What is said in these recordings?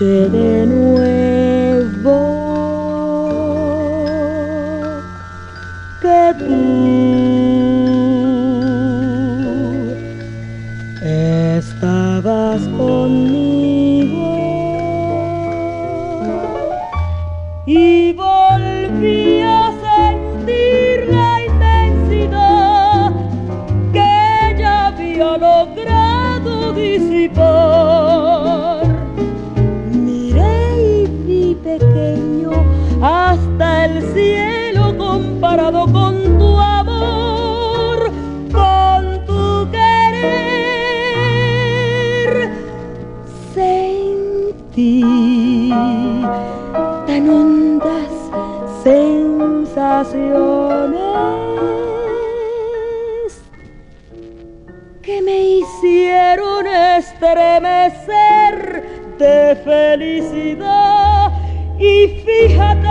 sitting que me hicieron estremecer de felicidad. Y fíjate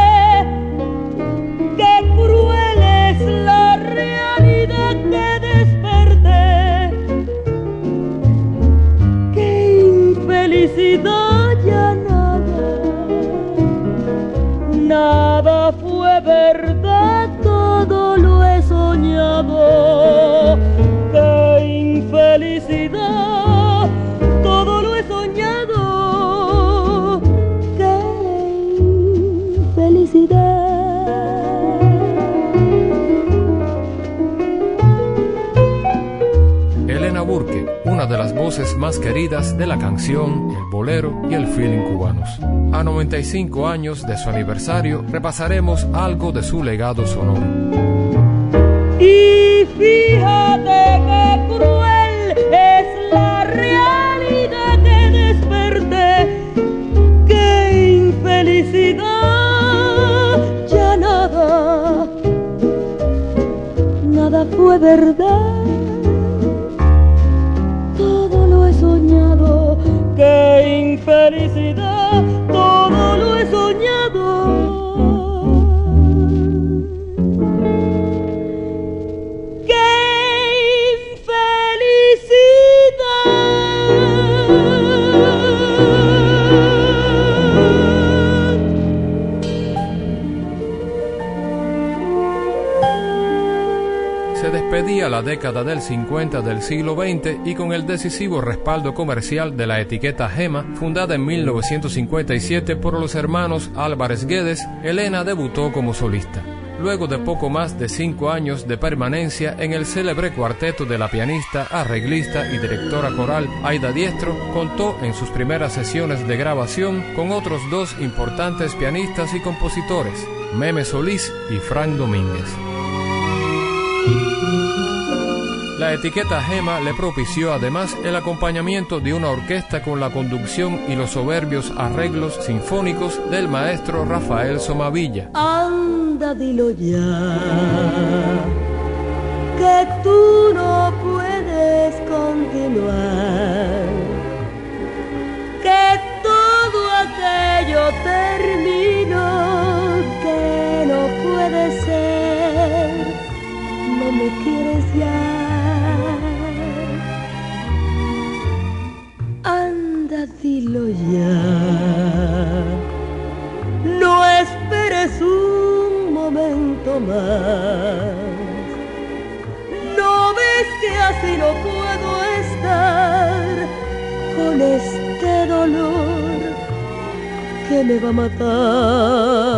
voces más queridas de la canción, el bolero y el feeling cubanos. A 95 años de su aniversario, repasaremos algo de su legado sonoro. Y fíjate qué cruel es la realidad que desperté, qué infelicidad, ya nada, nada fue verdad, La década del 50 del siglo XX y con el decisivo respaldo comercial de la etiqueta Gema, fundada en 1957 por los hermanos Álvarez Guedes, Elena debutó como solista. Luego de poco más de cinco años de permanencia en el célebre cuarteto de la pianista, arreglista y directora coral Aida Diestro, contó en sus primeras sesiones de grabación con otros dos importantes pianistas y compositores, Meme Solís y Frank Domínguez. La etiqueta Gema le propició además el acompañamiento de una orquesta con la conducción y los soberbios arreglos sinfónicos del maestro Rafael Somavilla. Anda, dilo ya, que tú no puedes continuar, que todo aquello terminó, ya. Anda, dilo ya. No esperes un momento más. No ves que así no puedo estar con este dolor que me va a matar.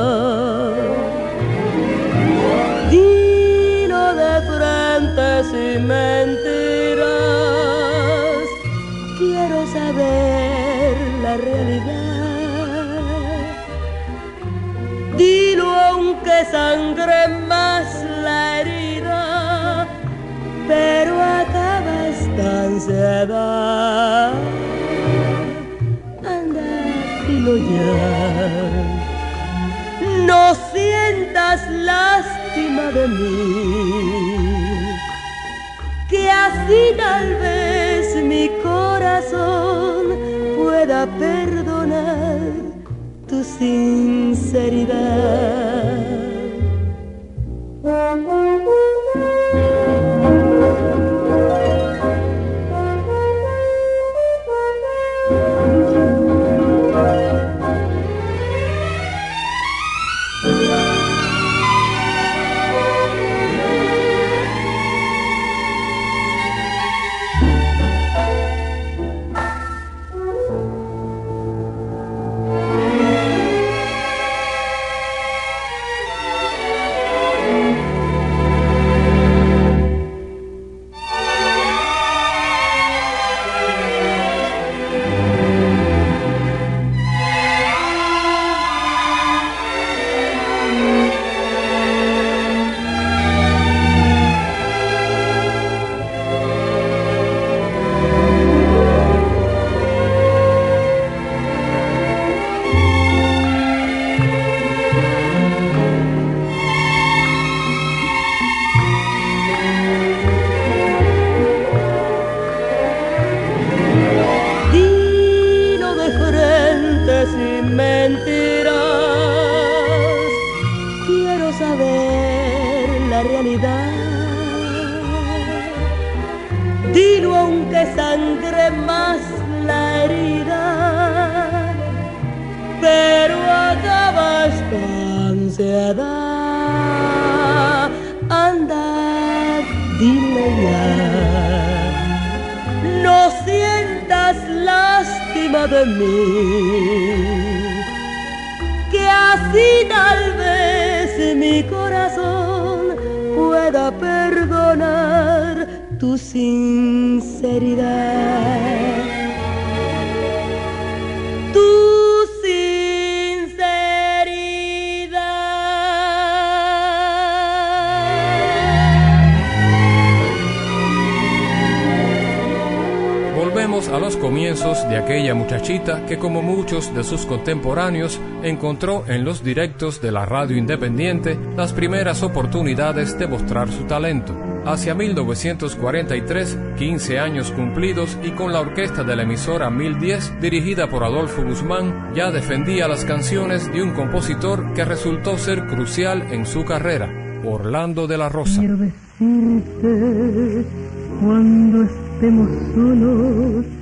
No sientas lástima de mí, que así tal vez mi corazón pueda perdonar tu sinceridad. De sus contemporáneos encontró en los directos de la radio independiente las primeras oportunidades de mostrar su talento. Hacia 1943, 15 años cumplidos y con la orquesta de la emisora 1010 dirigida por Adolfo Guzmán, ya defendía las canciones de un compositor que resultó ser crucial en su carrera, Orlando de la Rosa. cuando estemos solos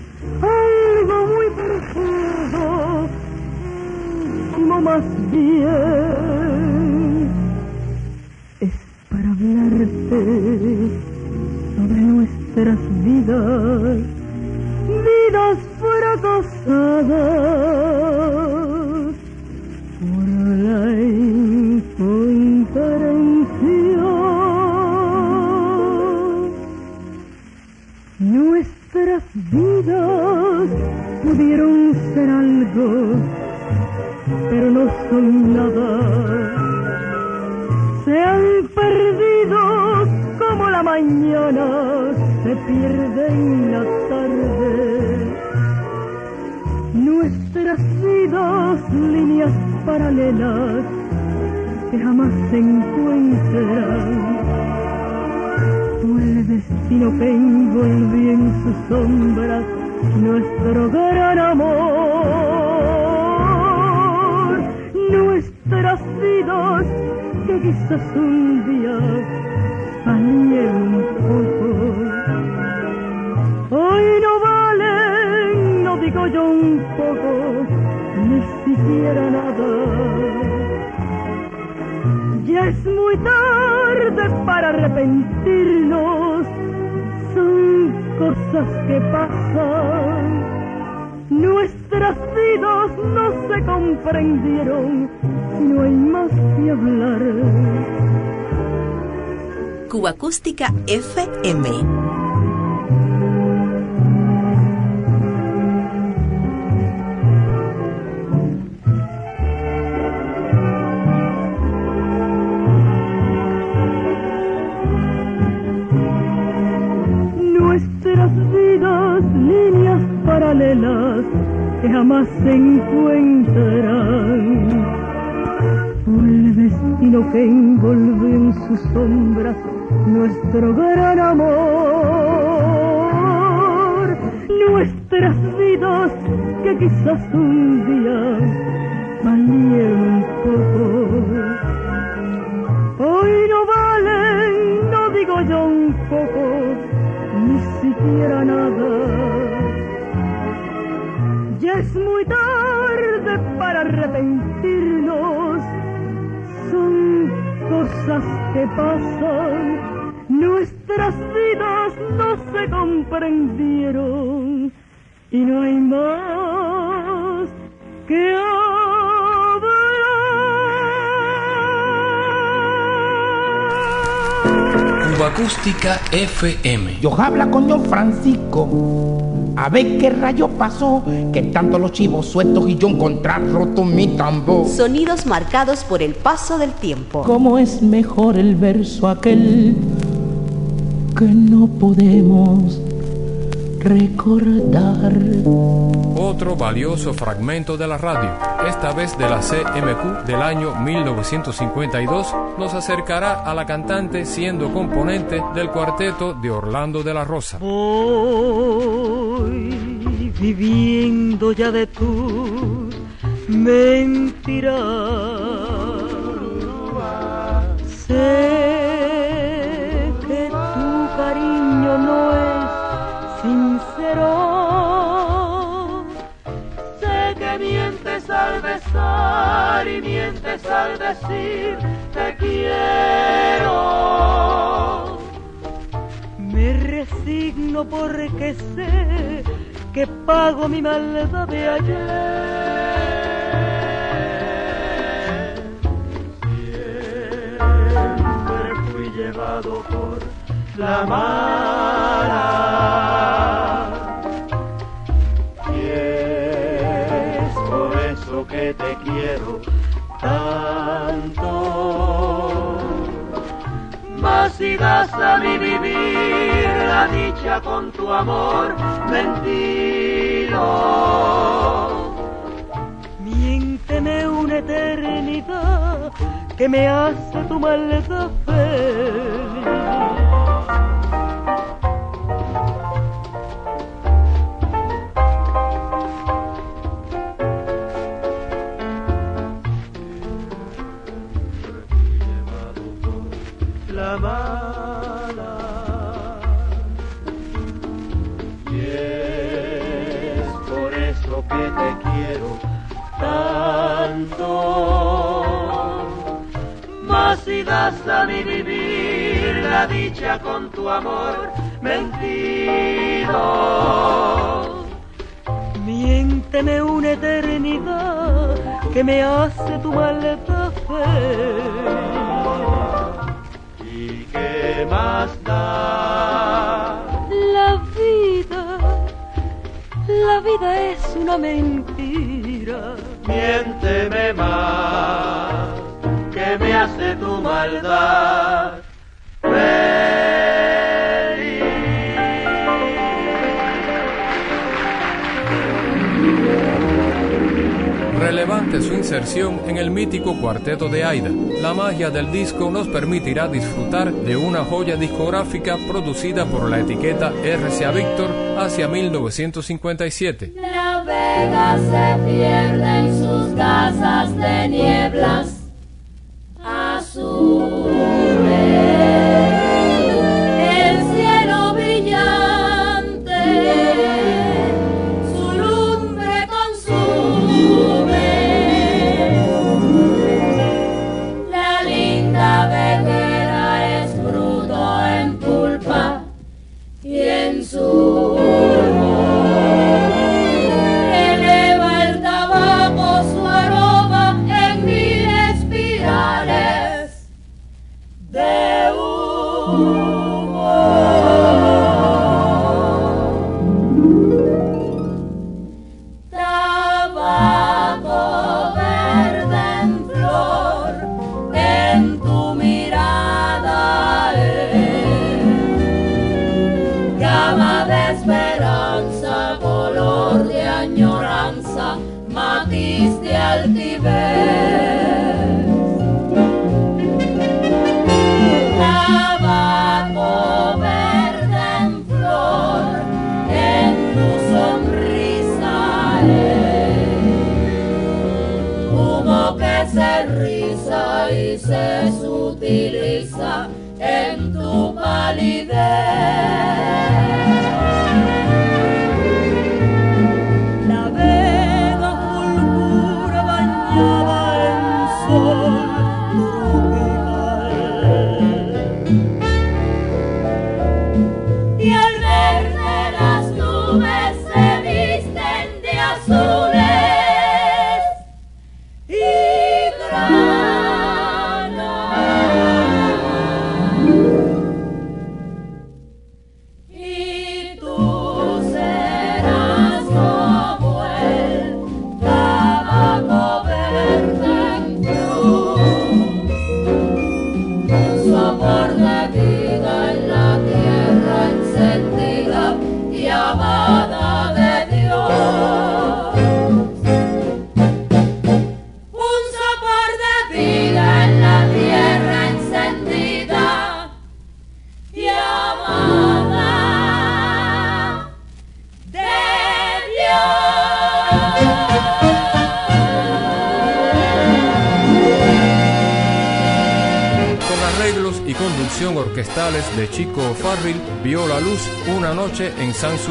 que jamás se encuentrarán. Por el destino que envolvió en sus sombras nuestro gran amor, nuestras vidas que quizás un día valieron un poco. Hoy no valen, no digo yo un poco, ni siquiera nada. Es muy tarde para arrepentirnos, son cosas que pasan, nuestras vidas no se comprendieron y no hay más que Acústica FM. Yo habla con John Francisco. A ver qué rayo pasó, que tanto los chivos sueltos y yo encontrar roto mi tambor. Sonidos marcados por el paso del tiempo. ¿Cómo es mejor el verso aquel que no podemos recordar. Otro valioso fragmento de la radio, esta vez de la CMQ del año 1952, nos acercará a la cantante siendo componente del cuarteto de Orlando de la Rosa. Voy viviendo ya de tu mentira. Sé al besar y mientes al decir te quiero. Me resigno porque sé que pago mi maldad de ayer. Siempre fui llevado por la mala. Que te quiero tanto. Mas si das a mi vivir la dicha con tu amor, mentido. Miénteme una eternidad que me hace tu maldad feliz. Das a mi vivir la dicha con tu amor mentido. Miénteme una eternidad que me hace tu maldad feliz. ¿Y qué más da? La vida, la vida es una mentira. Miénteme más, hace tu maldad. Relevante su inserción en el mítico cuarteto de Aida. La magia del disco nos permitirá disfrutar de una joya discográfica producida por la etiqueta RCA Victor hacia 1957. La vega se pierde en sus casas de nieblas soul.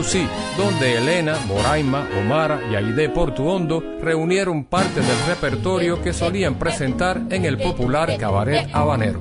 Sanssouci, donde Elena, Moraima, Omara y Aide Portuondo reunieron parte del repertorio que solían presentar en el popular cabaret habanero.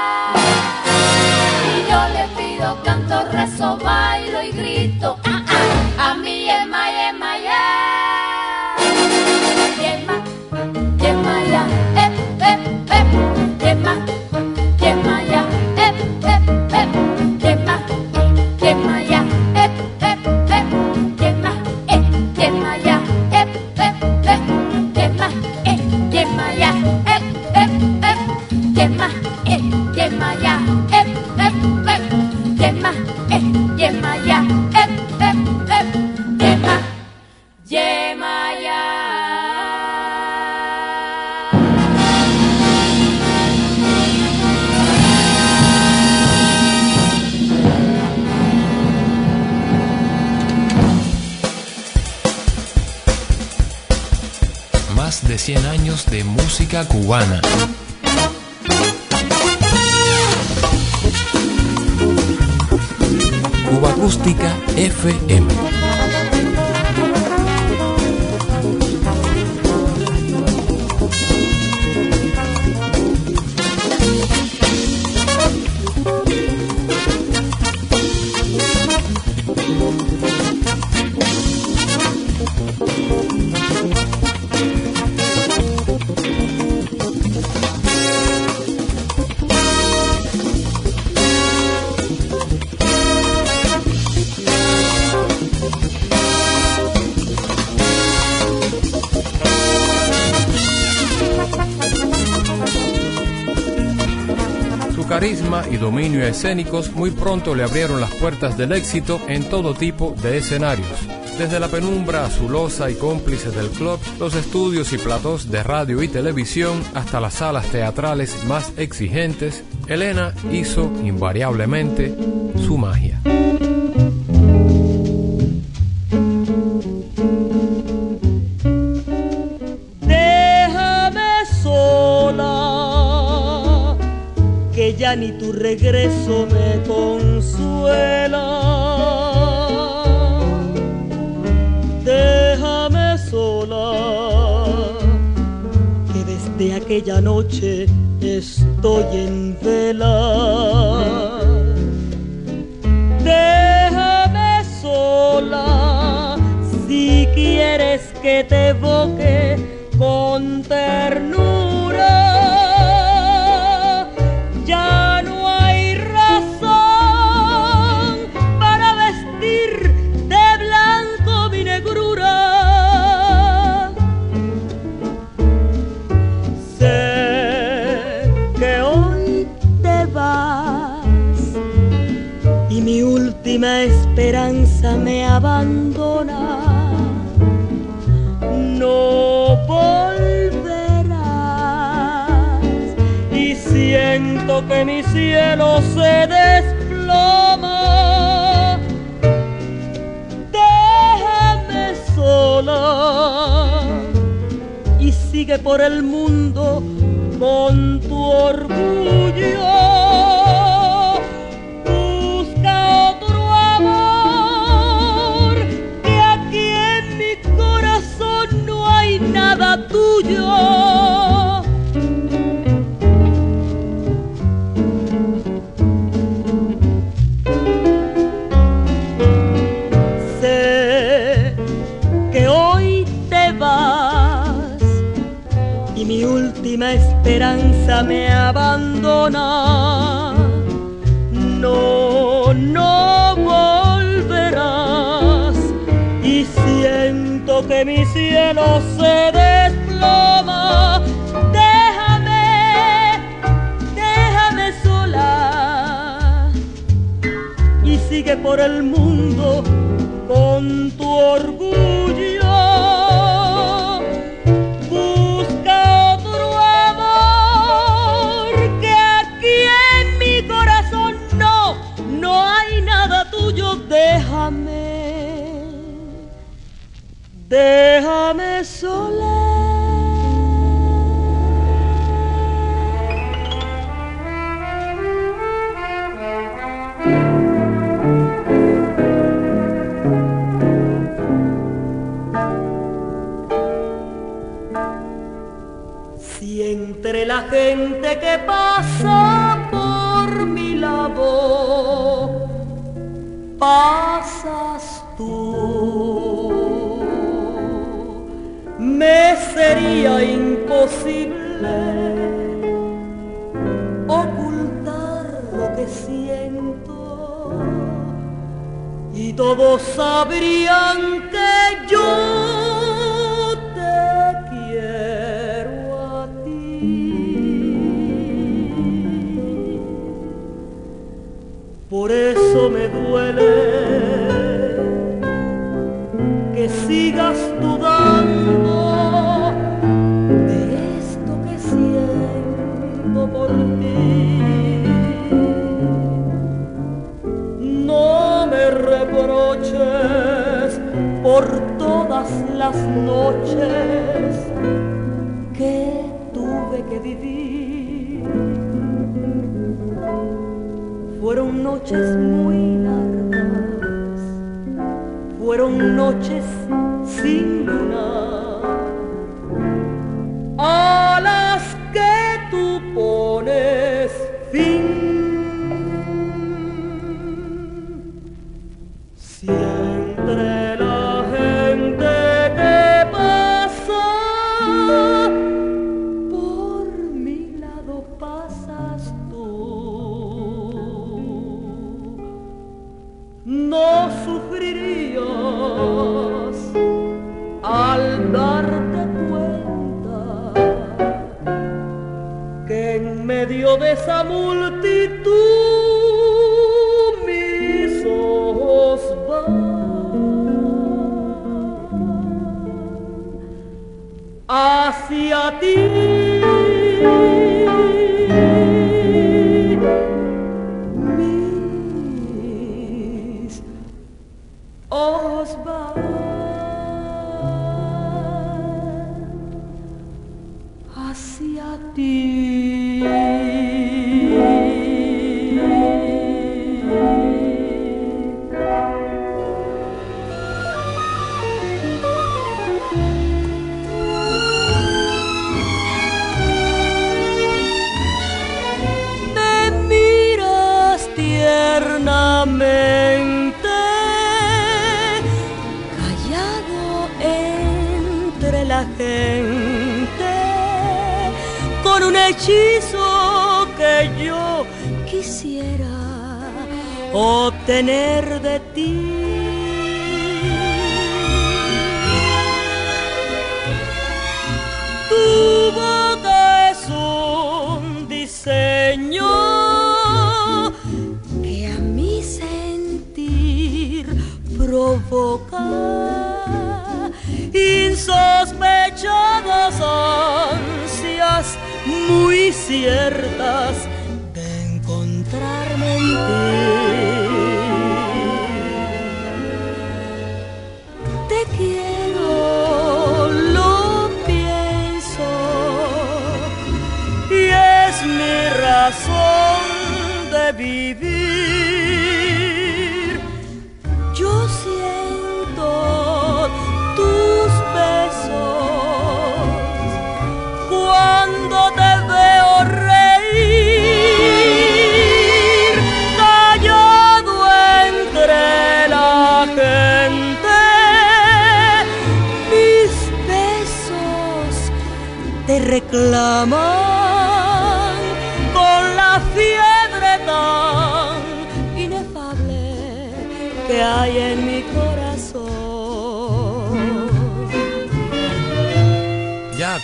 alegria. Cubana. Muy pronto le abrieron las puertas del éxito en todo tipo de escenarios. Desde la penumbra azulosa y cómplice del club, los estudios y platós de radio y televisión, hasta las salas teatrales más exigentes, Elena hizo invariablemente su magia. Ni tu regreso me consuela. Déjame sola, que desde aquella noche estoy en vela. Déjame sola si quieres que te evoque cielo se desploma. Déjame sola y sigue por el mundo con mi última esperanza me abandona. No, no volverás y siento que mi cielo se desploma. Déjame, déjame sola y sigue por el mundo que pasa por mi lado pasas tú, me sería imposible ocultar lo que siento y todos sabrían que yo duele que sigas dudando de esto que siento por ti. No me reproches por todas las noches que tuve que vivir. Fueron noches muy fueron noches sin luna, tener de ti. Tu boca es un diseño que a mi sentir provoca insospechadas ansias muy ciertas la mort.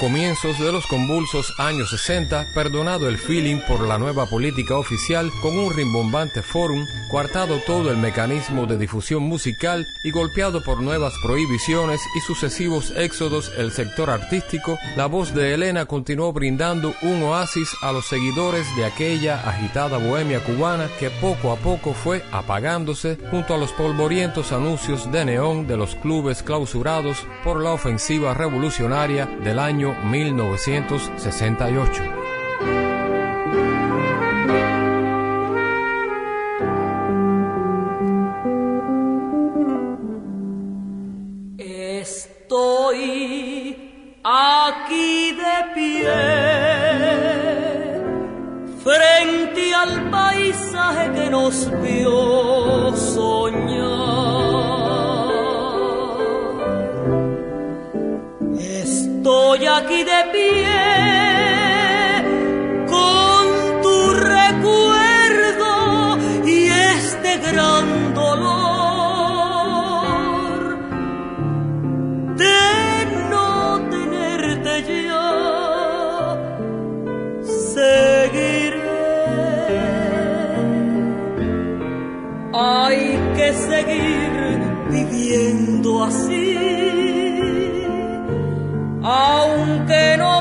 De los convulsos años 60, perdonado el feeling por la nueva política oficial con un rimbombante forum, coartado todo el mecanismo de difusión musical y golpeado por nuevas prohibiciones y sucesivos éxodos el sector artístico, la voz de Elena continuó brindando un oasis a los seguidores de aquella agitada bohemia cubana que poco a poco fue apagándose junto a los polvorientos anuncios de neón de los clubes clausurados por la ofensiva revolucionaria del año 1968. Estoy aquí de pie frente al paisaje que nos vio soñar. Aunque no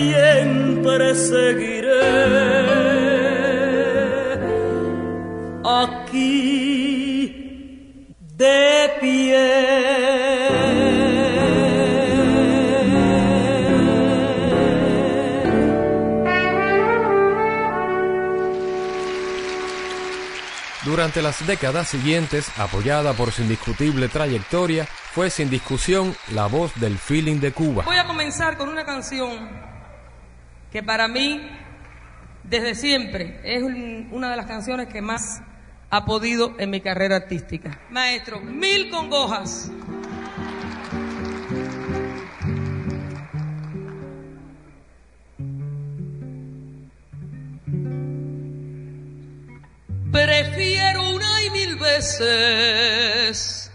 siempre seguiré aquí de pie. Durante las décadas siguientes, apoyada por su indiscutible trayectoria, fue sin discusión la voz del feeling de Cuba. Voy a comenzar con una canción que para mí, desde siempre, es una de las canciones que más ha podido en mi carrera artística. Maestro, mil congojas. Prefiero una y mil veces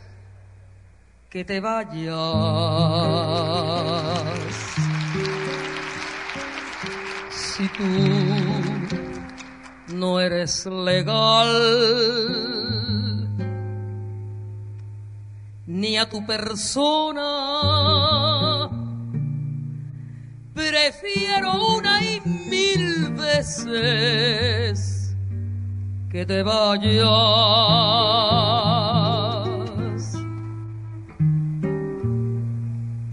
que te vayas. Si tú no eres legal, ni a tu persona, prefiero una y mil veces que te vayas.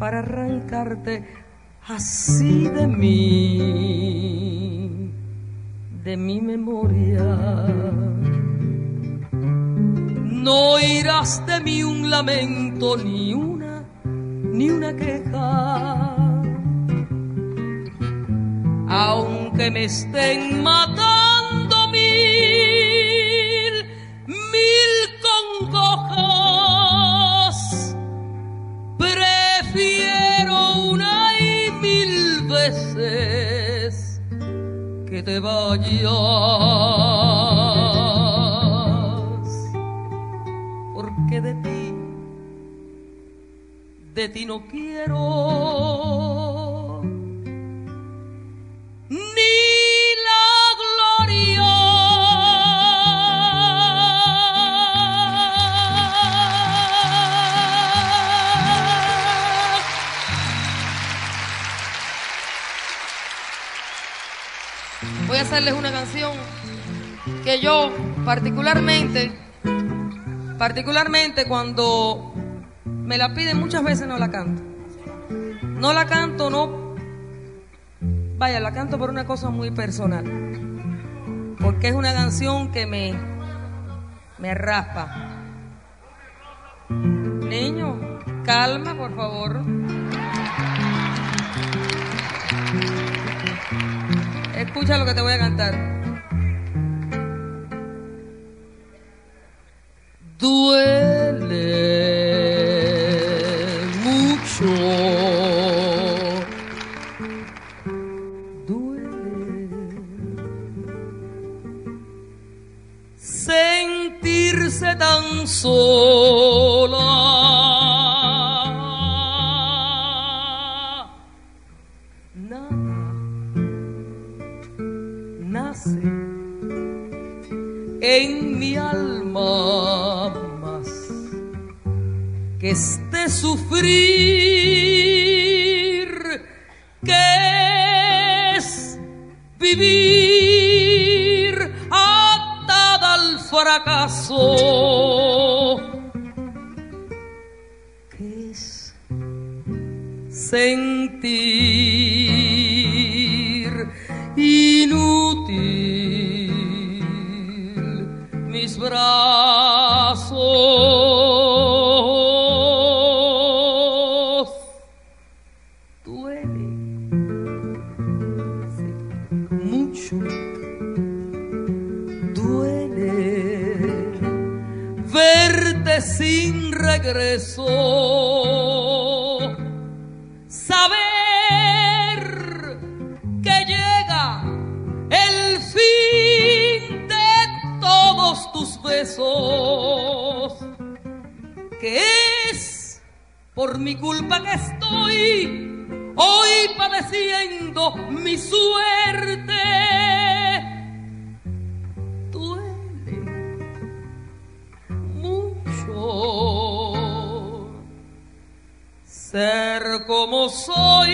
Para arrancarte así de mí, de mi memoria. No irás de mí un lamento, ni una, ni una queja. Aunque me estén matando mil, mil congojas, prefiero una mil veces que te vayas. Porque de ti, de ti no quiero Voy a hacerles una canción que yo particularmente, particularmente cuando me la piden muchas veces no la canto. No la canto, no Vaya, la canto por una cosa muy personal. Porque es una canción que me, me raspa. Niño, calma, por favor. Escucha lo que te voy a cantar. Duele mucho duele sentirse tan sola. Este sufrir que es vivir regreso saber que llega el fin de todos tus besos que es por mi culpa que estoy hoy padeciendo mi suerte. Ser como soy.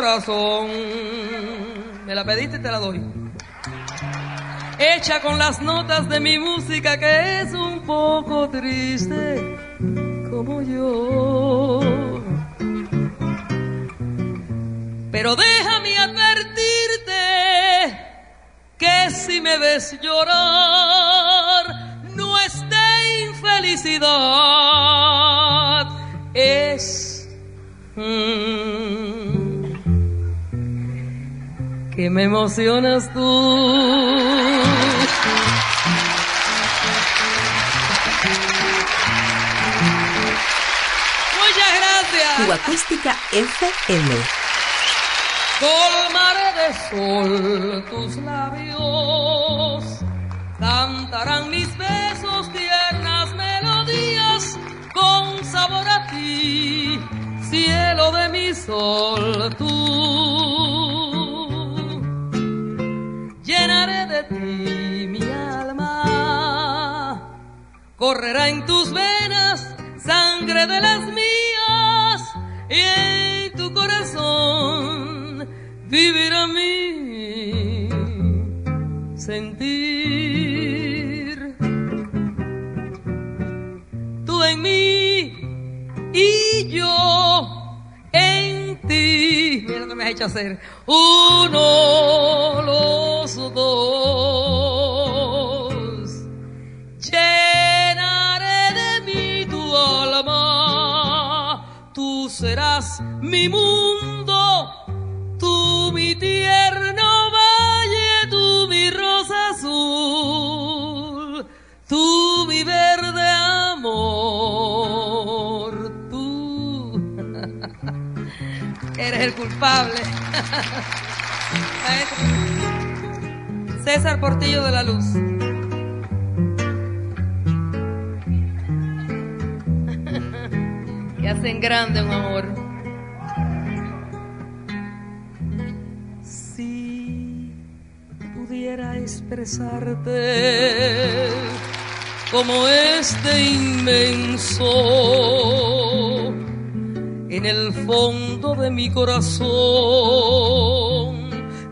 Corazón. Me la pediste y te la doy. hecha con las notas de mi música que es un poco triste como yo. Pero déjame advertirte que si me ves llorar, no es de infelicidad, es... Mm, que me emocionas tú. Muchas gracias. Tu acústica FM. Colmaré de sol tus labios, cantarán mis besos tiernas melodías con sabor a ti, cielo de mi sol, tú. Ti mi alma, correrá en tus venas sangre de las mías y en tu corazón vivirá mi sentir. Tú en mí y yo me has hecho hacer. Uno los dos. Llenaré de mí tu alma. Tú serás mi mundo. El culpable. César Portillo de la Luz. que hacen grande un amor. Si pudiera expresarte como este inmenso en el fondo de mi corazón,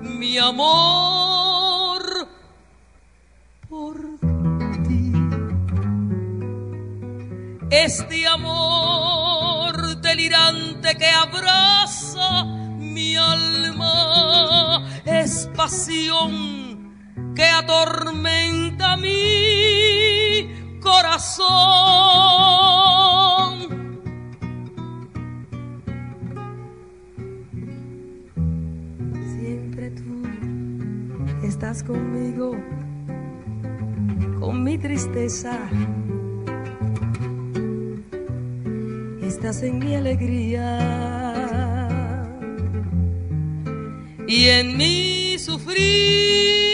mi amor por ti. Este amor delirante que abraza mi alma es pasión que atormenta mi corazón. Estás conmigo, con mi tristeza. Estás en mi alegría y en mi sufrir,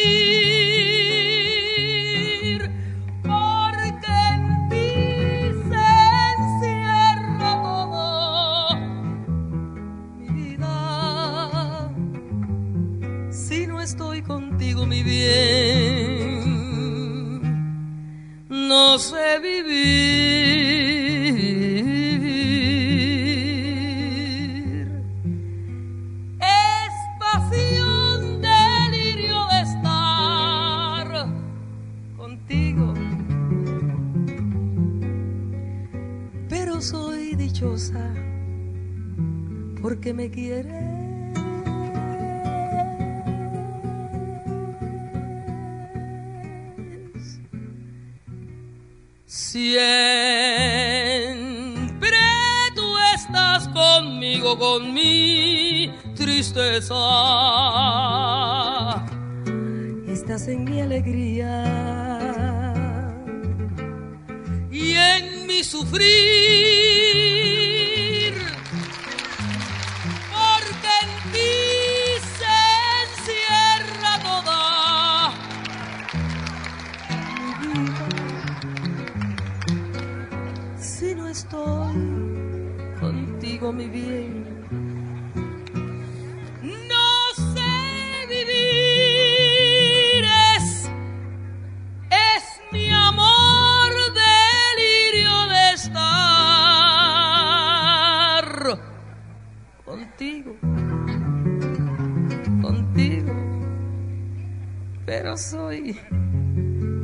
pero soy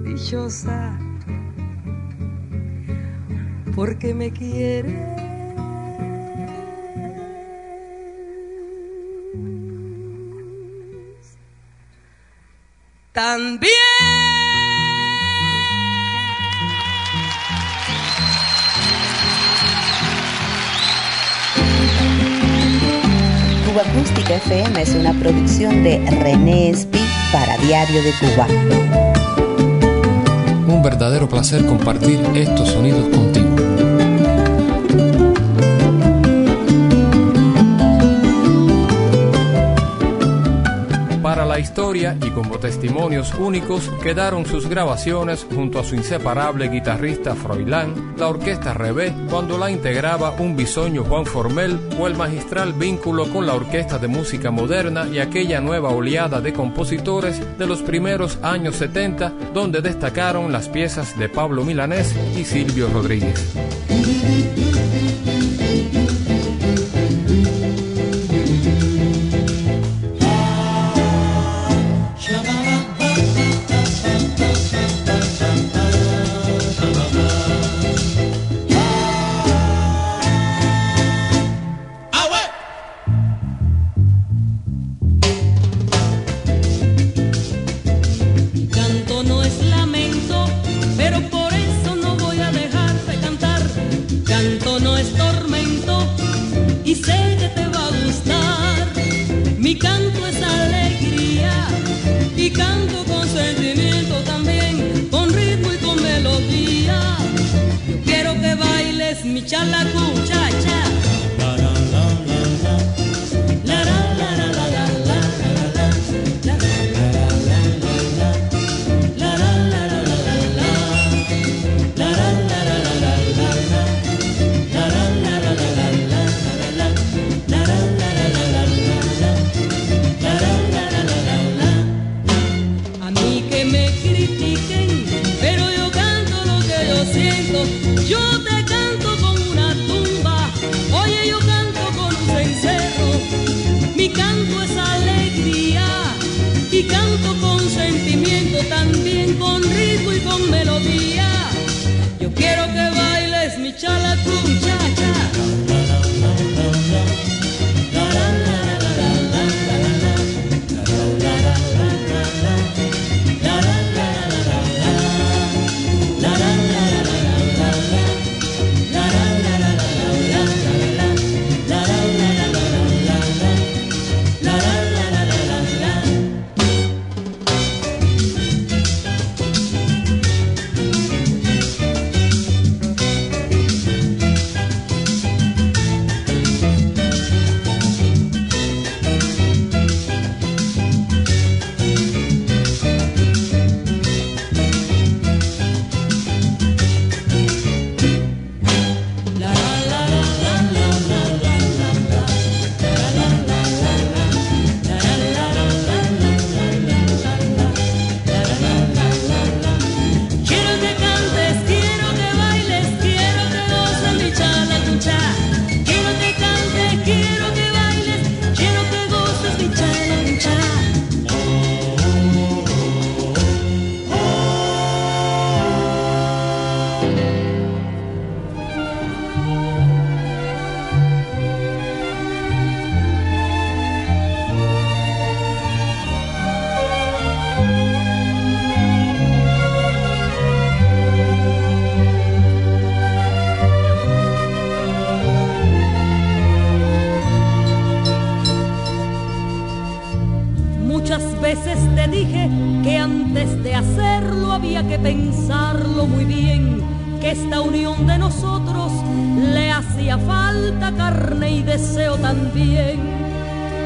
dichosa porque me quiere. También. Cuba Acústica FM es una producción de René Espi para Diario de Cuba. Un verdadero placer compartir estos sonidos contigo. Y como testimonios únicos quedaron sus grabaciones junto a su inseparable guitarrista Froilán, la orquesta Rebé cuando la integraba un bisoño Juan Formel o el magistral vínculo con la orquesta de música moderna y aquella nueva oleada de compositores de los primeros años 70 donde destacaron las piezas de Pablo Milanés y Silvio Rodríguez. que pensarlo muy bien, que esta unión de nosotros le hacía falta carne y deseo también,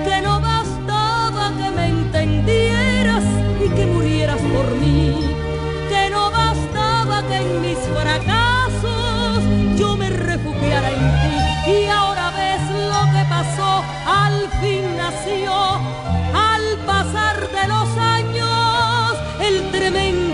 que no bastaba que me entendieras y que murieras por mí, que no bastaba que en mis fracasos yo me refugiara en ti. Y ahora ves lo que pasó, al fin nació, al pasar de los años el tremendo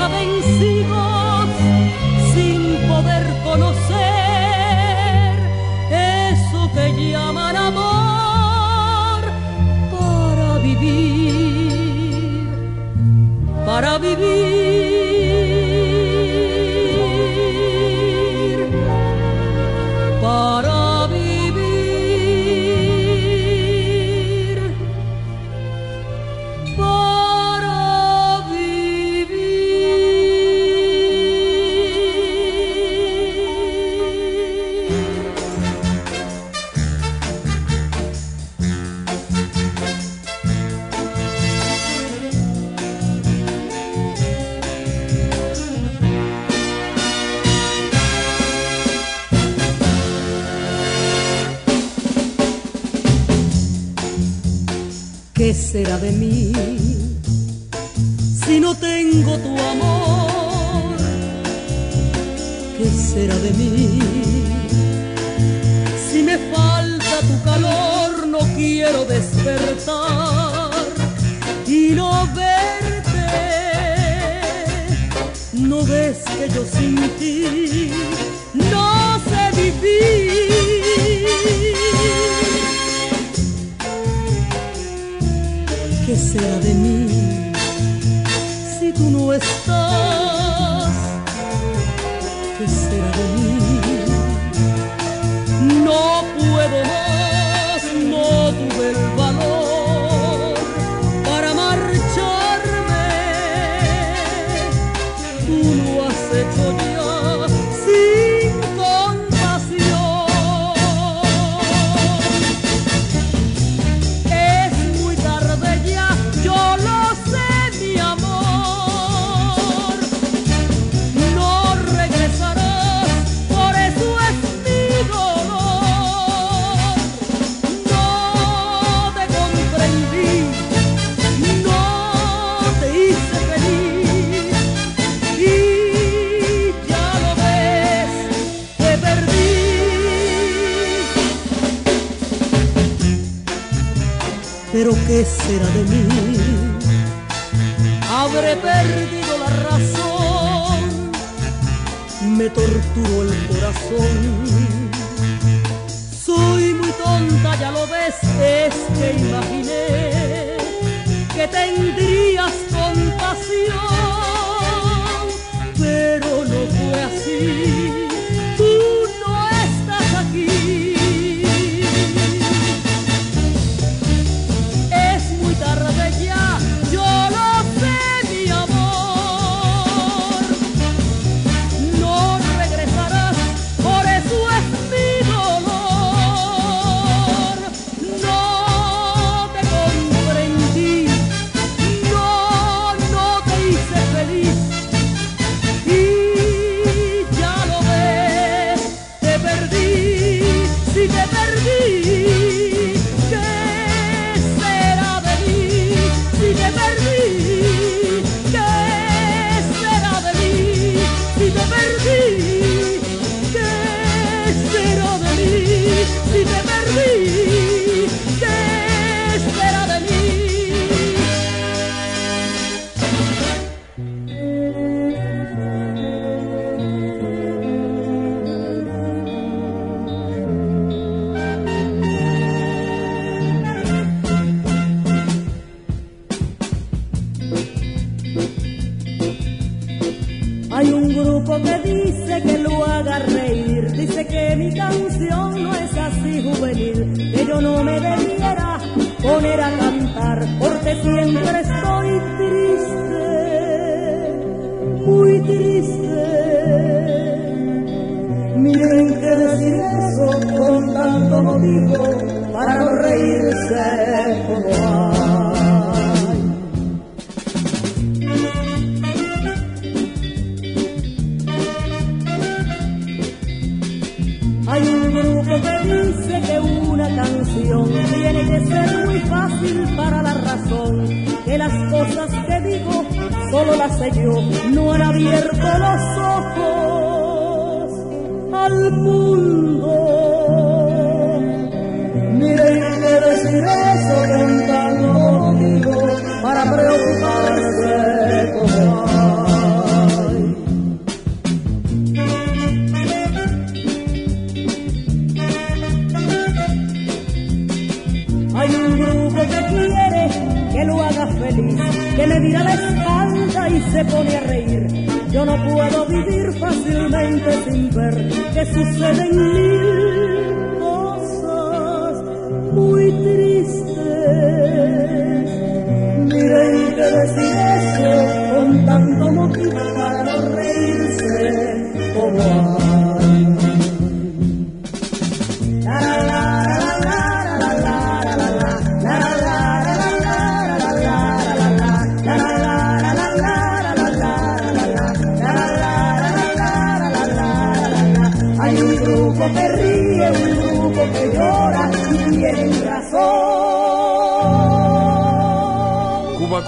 deja vencidos Pero ¿qué será de mí? Habré perdido la razón, me torturó el corazón. Soy muy tonta, ya lo ves, es que imaginé que tendrías compasión, pero no fue así. Hay un grupo que dice que lo haga reír, dice que mi canción no es así juvenil, que yo no me debiera poner a cantar, porque siempre estoy triste, muy triste. Miren que decir eso con tanto motivo para no reírse como hay. Una canción. Tiene que ser muy fácil para la razón, que las cosas que digo solo las sé yo, no han abierto los ojos al mundo. Miren que decir eso con que me mira la espalda y se pone a reír. Yo no puedo vivir fácilmente sin ver que suceden mil cosas muy tristes. Miren que decir eso con tanto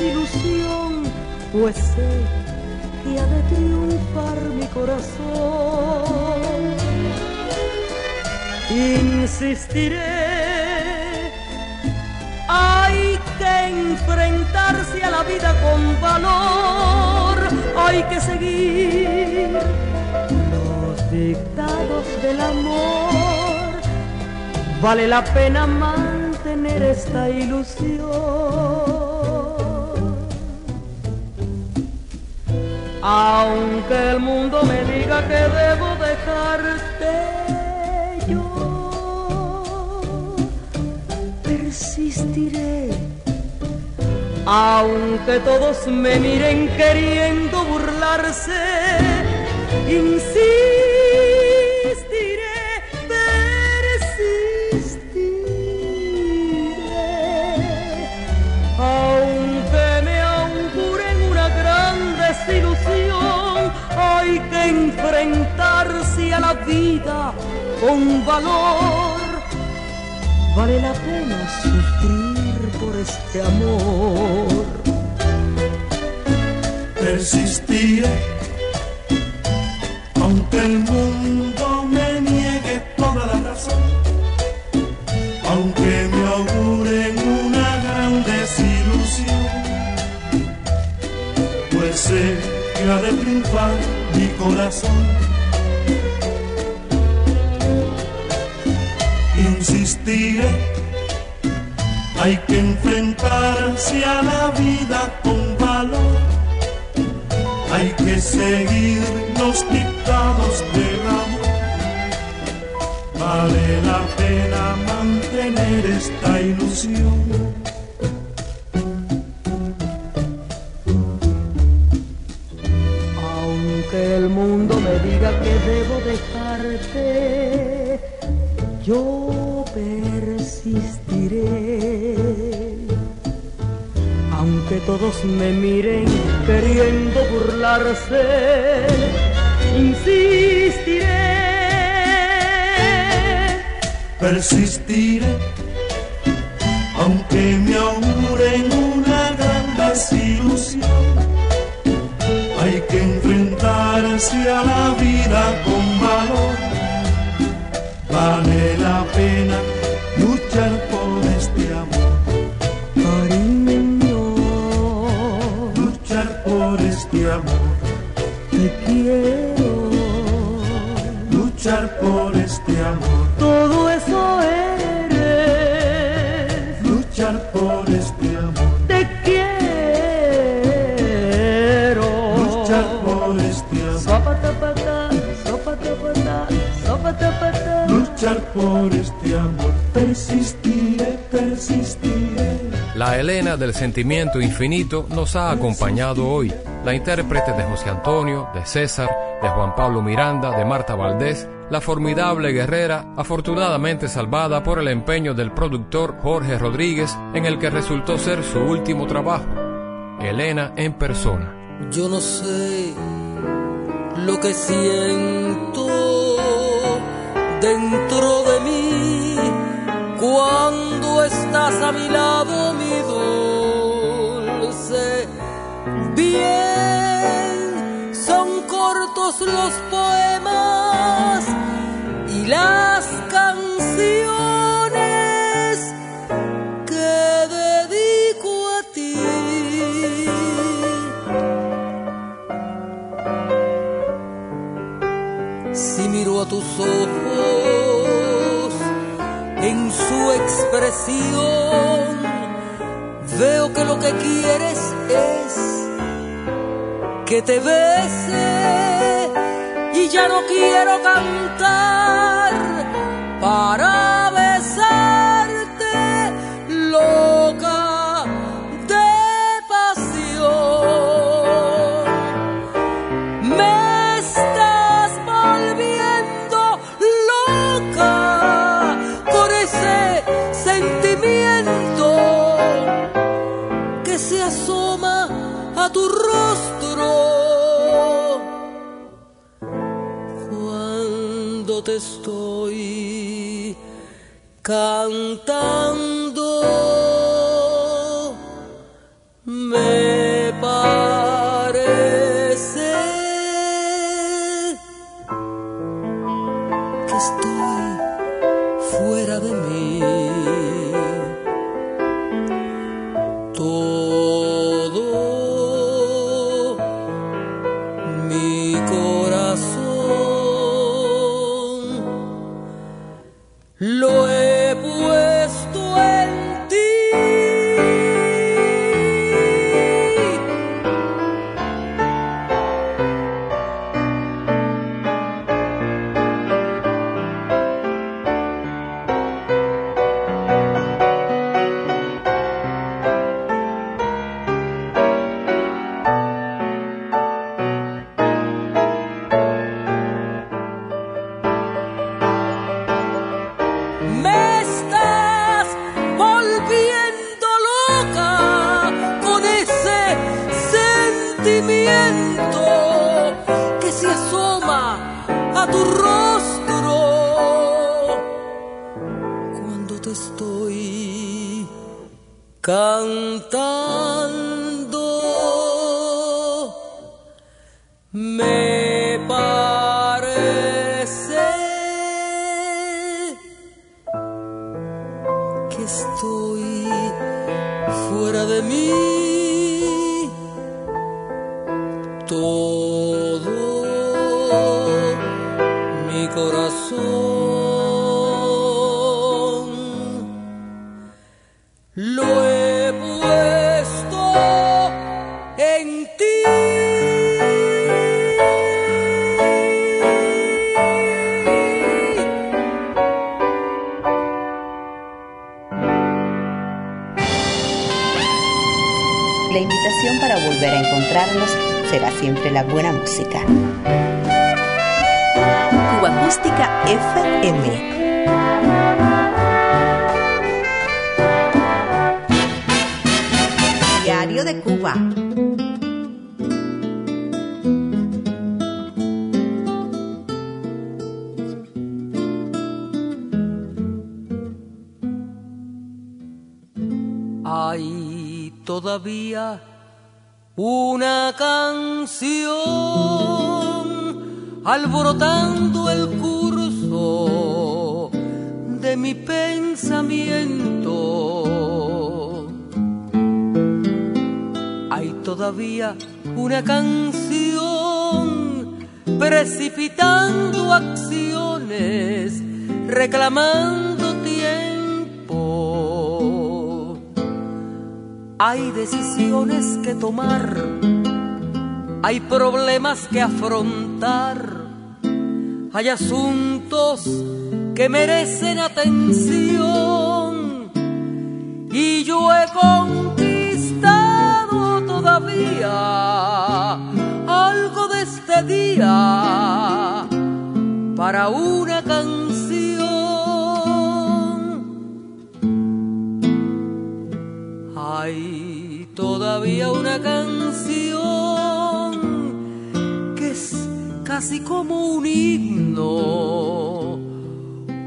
ilusión, pues sé que ha de triunfar mi corazón. Insistiré, hay que enfrentarse a la vida con valor, hay que seguir los dictados del amor. Vale la pena mantener esta ilusión. Aunque el mundo me diga que debo dejarte, yo persistiré. Aunque todos me miren queriendo burlarse, insisto con valor. Vale la pena sufrir por este amor. Persistir, aunque el mundo me niegue toda la razón, aunque me auguren una gran desilusión, pues sé que ha de triunfar mi corazón. Insistiré, hay que enfrentarse a la vida con valor. Hay que seguir los dictados del amor. Vale la pena mantener esta ilusión el mundo me diga que debo dejarte, yo persistiré. Aunque todos me miren queriendo burlarse, insistiré. Persistiré, aunque me auguren una gran desilusión. Hay que a la vida con. Vale la pena luchar por este amor. Cariño, luchar por este amor. Te quiero, luchar por este amor. Luchar por este amor, persistiré, persistiré. La Elena del sentimiento infinito nos ha acompañado hoy. La intérprete de José Antonio, de César, de Juan Pablo Miranda, de Marta Valdés, la formidable guerrera, afortunadamente salvada por el empeño del productor Jorge Rodríguez, en el que resultó ser su último trabajo. Elena en persona. Yo no sé lo que siento dentro de mí cuando estás a mi lado, mi dulce. Bien, son cortos los poemas y las canciones que dedico a ti. Si miro a tus ojos expresión, veo que lo que quieres es que te bese. Y ya no quiero cantar para estoy cantando. Música. Cuba Acústica FM. Diario de Cuba. Hay todavía una canción alborotando el curso de mi pensamiento. Hay todavía una canción precipitando acciones, reclamando Hay decisiones que tomar, hay problemas que afrontar, hay asuntos que merecen atención y yo he conquistado todavía algo de este día para una canción. Hay todavía una canción que es casi como un himno,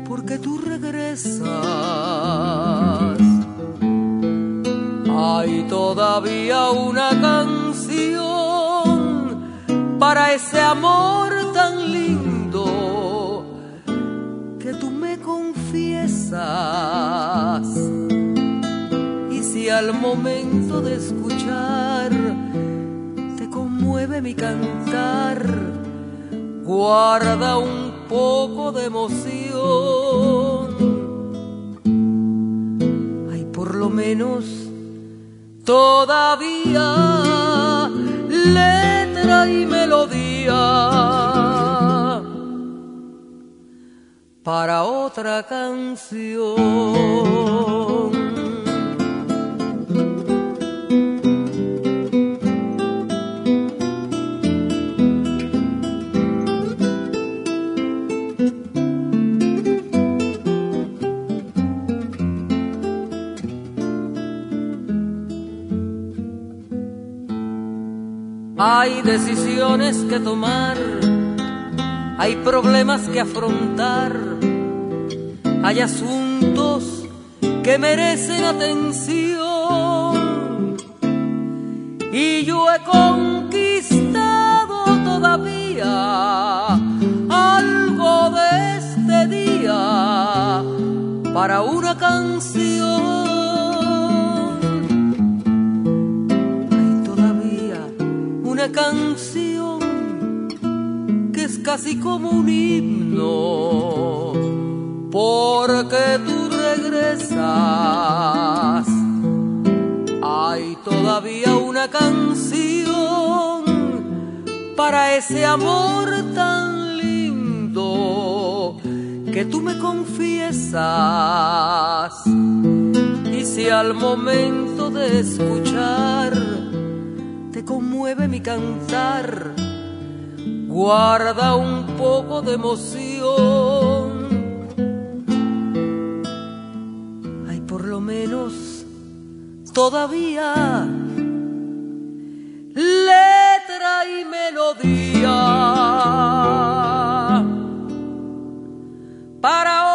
porque tú regresas. Hay todavía una canción para ese amor tan lindo que tú me confiesas. Si al momento de escuchar te conmueve mi cantar, guarda un poco de emoción. Hay por lo menos todavía letra y melodía para otra canción. Hay decisiones que tomar, hay problemas que afrontar, hay asuntos que merecen atención. Y yo he conquistado casi como un himno, porque tú regresas. Hay todavía una canción para ese amor tan lindo que tú me confiesas. Y si al momento de escuchar te conmueve mi cantar, guarda un poco de emoción. Hay por lo menos todavía letra y melodía para